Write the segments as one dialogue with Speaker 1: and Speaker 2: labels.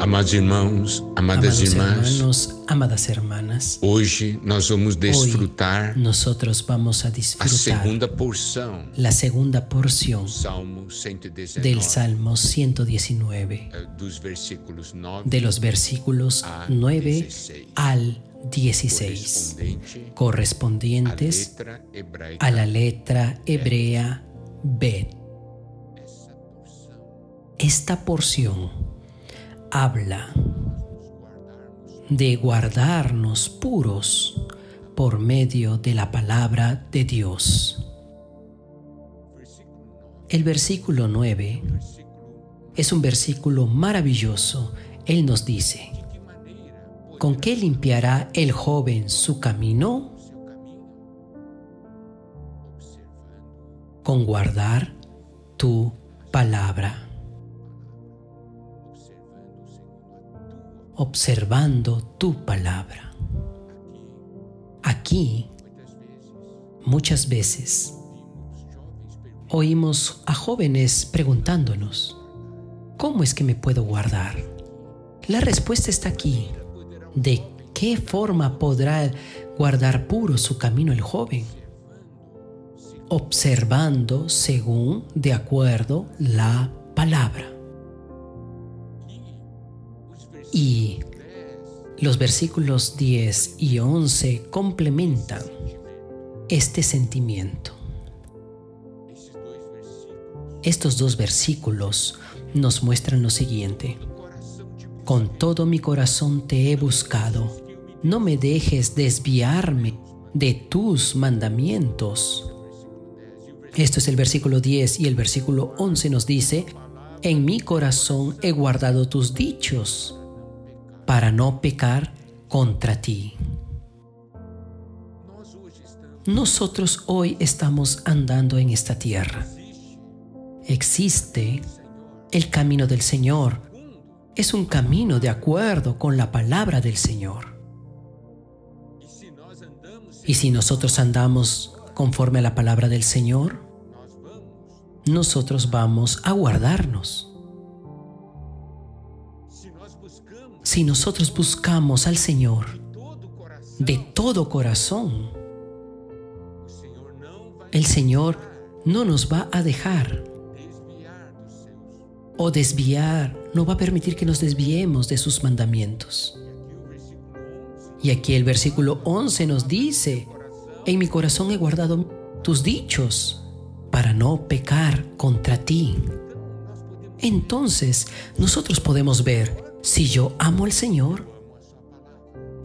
Speaker 1: Amados irmãos, amadas
Speaker 2: Amados
Speaker 1: irmãs,
Speaker 2: hermanos, amadas hermanas,
Speaker 1: hoje nós vamos desfrutar
Speaker 2: hoy nosotros vamos a
Speaker 1: a
Speaker 2: disfrutar
Speaker 1: segunda porção
Speaker 2: la segunda porción
Speaker 1: Salmo 119,
Speaker 2: del Salmo 119,
Speaker 1: eh, dos versículos 9
Speaker 2: de los versículos
Speaker 1: a
Speaker 2: 9
Speaker 1: 16,
Speaker 2: al 16,
Speaker 1: correspondente à
Speaker 2: correspondientes
Speaker 1: letra hebraica.
Speaker 2: a la letra hebrea Bet. Esta porción habla de guardarnos puros por medio de la palabra de Dios.
Speaker 1: versículo 9,
Speaker 2: El versículo 9
Speaker 1: versículo
Speaker 2: es un versículo maravilloso. Él nos dice, ¿con qué limpiará el joven su camino? Con guardar tu palabra,
Speaker 1: observando
Speaker 2: tu palabra. Aquí, muchas veces, oímos a jóvenes preguntándonos, ¿cómo es que me puedo guardar? La respuesta está aquí. ¿De qué forma podrá guardar puro su camino el joven?
Speaker 1: observando se
Speaker 2: Observando según, de acuerdo, la palabra. Y
Speaker 1: 10
Speaker 2: los versículos 10 y 11 complementan este sentimiento. Estos dos versículos nos muestran lo siguiente. Con todo mi corazón te he buscado. No me dejes desviarme de tus mandamientos. Esto es el versículo 10 y el versículo 11 nos dice, en mi corazón he guardado tus dichos para no pecar contra ti. Nosotros hoy estamos andando en esta tierra.
Speaker 1: existe
Speaker 2: el camino del Señor. Es un camino de acuerdo con la palabra del Señor. Y si nosotros andamos conforme a la palabra del Señor, nosotros vamos a guardarnos. Si nosotros buscamos al Señor de todo corazón, el Señor no nos va a dejar o desviar, no va a permitir que nos desviemos de sus mandamientos.
Speaker 1: aqui o versículo 11
Speaker 2: Y aquí el versículo 11 nos dice, en mi corazón he guardado tus dichos para no pecar contra ti. Entonces, nosotros podemos ver, si yo amo al Señor,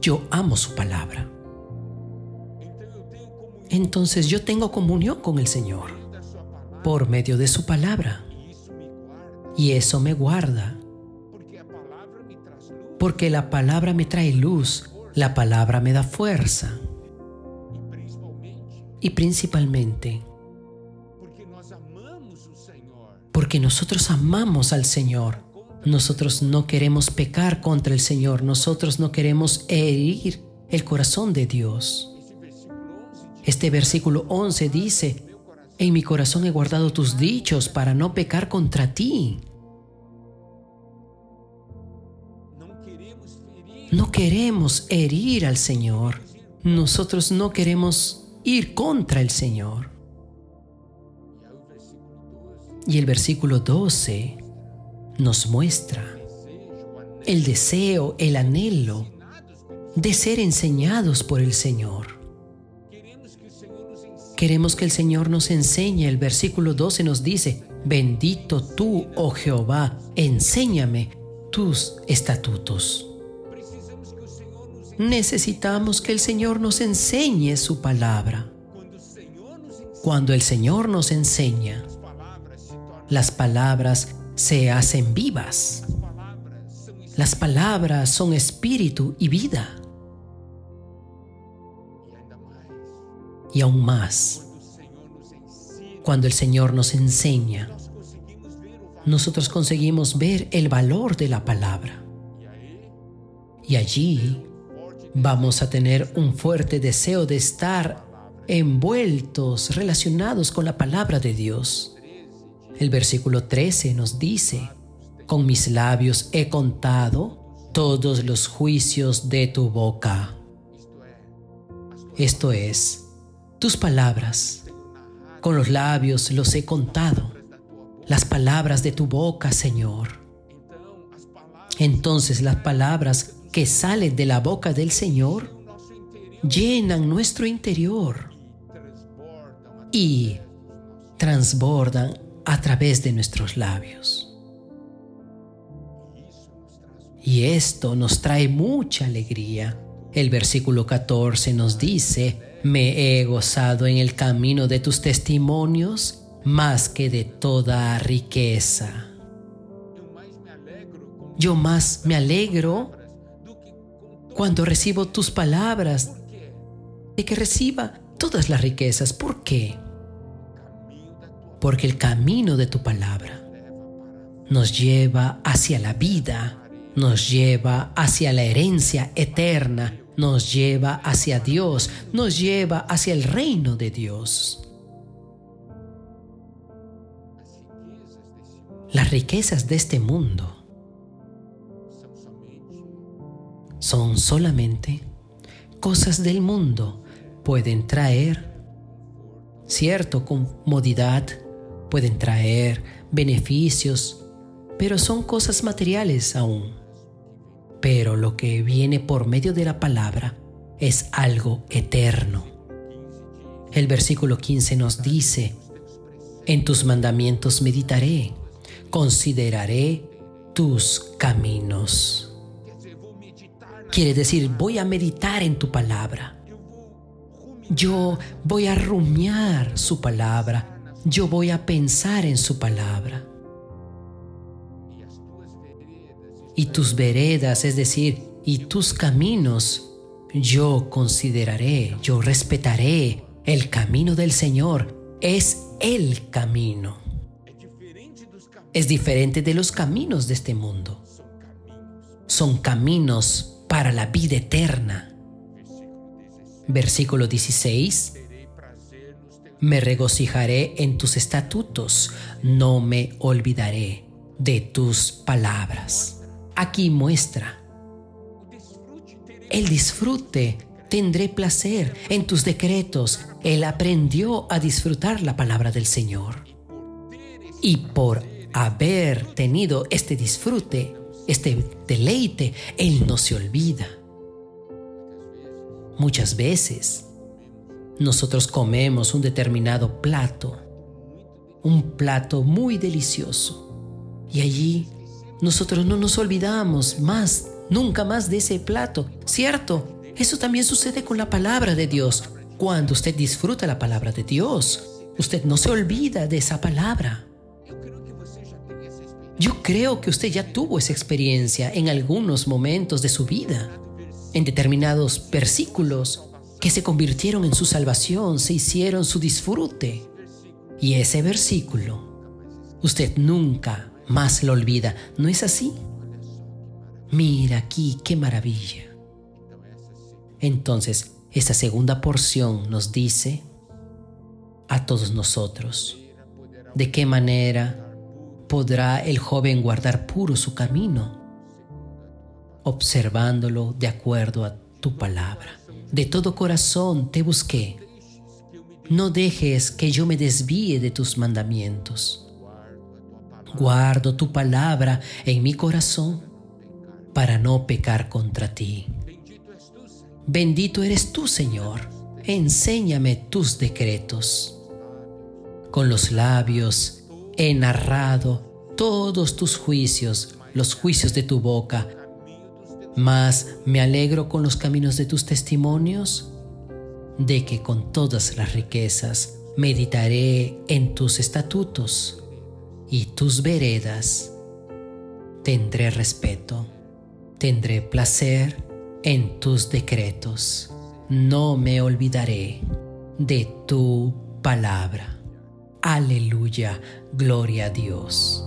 Speaker 2: yo amo su palabra. Entonces yo tengo comunión con el Señor por medio de su palabra. Y eso me guarda,
Speaker 1: porque
Speaker 2: la palabra me trae luz, la palabra me da fuerza. Y principalmente
Speaker 1: porque
Speaker 2: nosotros amamos al Señor. Nosotros no queremos pecar contra el Señor, nosotros no queremos herir el corazón de Dios.
Speaker 1: esse versículo 11 diz,
Speaker 2: Este versículo 11 dice, en mi corazón he guardado tus dichos para no pecar contra ti. No queremos herir al Señor. Nosotros no queremos ir contra el Señor.
Speaker 1: aí o versículo 12
Speaker 2: Y el versículo 12 nos muestra el deseo, el anhelo de ser enseñados por el Señor.
Speaker 1: queremos que
Speaker 2: el Señor nos enseñe. El versículo 12 nos dice, bendito tú, oh Jehová, enséñame tus estatutos. Necesitamos que el Señor nos enseñe su palabra. Cuando el Señor nos enseña, las palabras se hacen vivas. Las palabras son espíritu y vida. Y aún más, cuando el Señor nos enseña, nosotros conseguimos ver el valor de la palabra. Y allí vamos a tener un fuerte deseo de estar envueltos, relacionados con la palabra de Dios.
Speaker 1: 13
Speaker 2: El versículo 13 nos dice, Con mis labios he contado todos los juicios de tu boca. Esto es, tus palabras. Con los labios los he contado. Las palabras de tu boca, Señor. Entonces las palabras que salen de la boca del Señor llenan nuestro interior y transbordan a través de nuestros labios. Y esto nos trae mucha alegría. El versículo 14 nos dice, me he gozado en el camino de tus testimonios más que de toda riqueza. Yo más me alegro cuando recibo tus palabras de que reciba todas las riquezas. ¿Por qué? Porque el camino de tu palabra nos lleva hacia la vida, nos lleva hacia la herencia eterna, nos lleva hacia Dios, nos lleva hacia el reino de Dios. Las riquezas de este mundo son solamente cosas del mundo. Pueden traer cierto comodidad, pueden traer beneficios, pero son cosas materiales aún. Pero lo que viene por medio de la palabra es algo eterno. El versículo 15 nos dice, en tus mandamientos meditaré, consideraré tus caminos. Quiere decir, voy a meditar en tu palabra. Yo voy a rumiar su palabra. Yo voy a pensar en su palabra. Y tus veredas, es decir, y tus caminos, yo consideraré, yo respetaré. El camino del Señor es el camino. Es diferente de los caminos de este mundo. Son caminos para la vida eterna. Versículo 16. Me regocijaré en tus estatutos, no me olvidaré de tus palabras. Aquí muestra el disfrute. Tendré placer en tus decretos. Él aprendió a disfrutar la palabra del Señor. Y por haber tenido este disfrute, este deleite, Él no se olvida. Muchas veces nosotros comemos un determinado plato, un plato muy delicioso, y allí nosotros no nos olvidamos más, nunca más de ese plato, ¿cierto? Eso también sucede con la palabra de Dios. Cuando usted disfruta la palabra de Dios, usted no se olvida de esa palabra. Yo creo que usted ya tuvo esa experiencia en algunos momentos de su vida, en determinados versículos que se convirtieron en su salvación, se hicieron su disfrute. Y ese versículo, usted nunca más lo olvida, ¿no es así? Mira aquí, qué maravilla. Entonces, esta segunda porción nos dice a todos nosotros de qué manera podrá el joven guardar puro su camino, observándolo de acuerdo a tu palabra. De todo corazón te busqué. No dejes que yo me desvíe de tus mandamientos. Guardo tu palabra en mi corazón para no pecar contra ti. Bendito eres tú, Señor. Enséñame tus decretos. Con los labios he narrado todos tus juicios, los juicios de tu boca. Mas me alegro con los caminos de tus testimonios, de que con todas las riquezas meditaré en tus estatutos y tus veredas. Tendré respeto, tendré placer en tus decretos. No me olvidaré de tu palabra. Aleluya, gloria a Dios.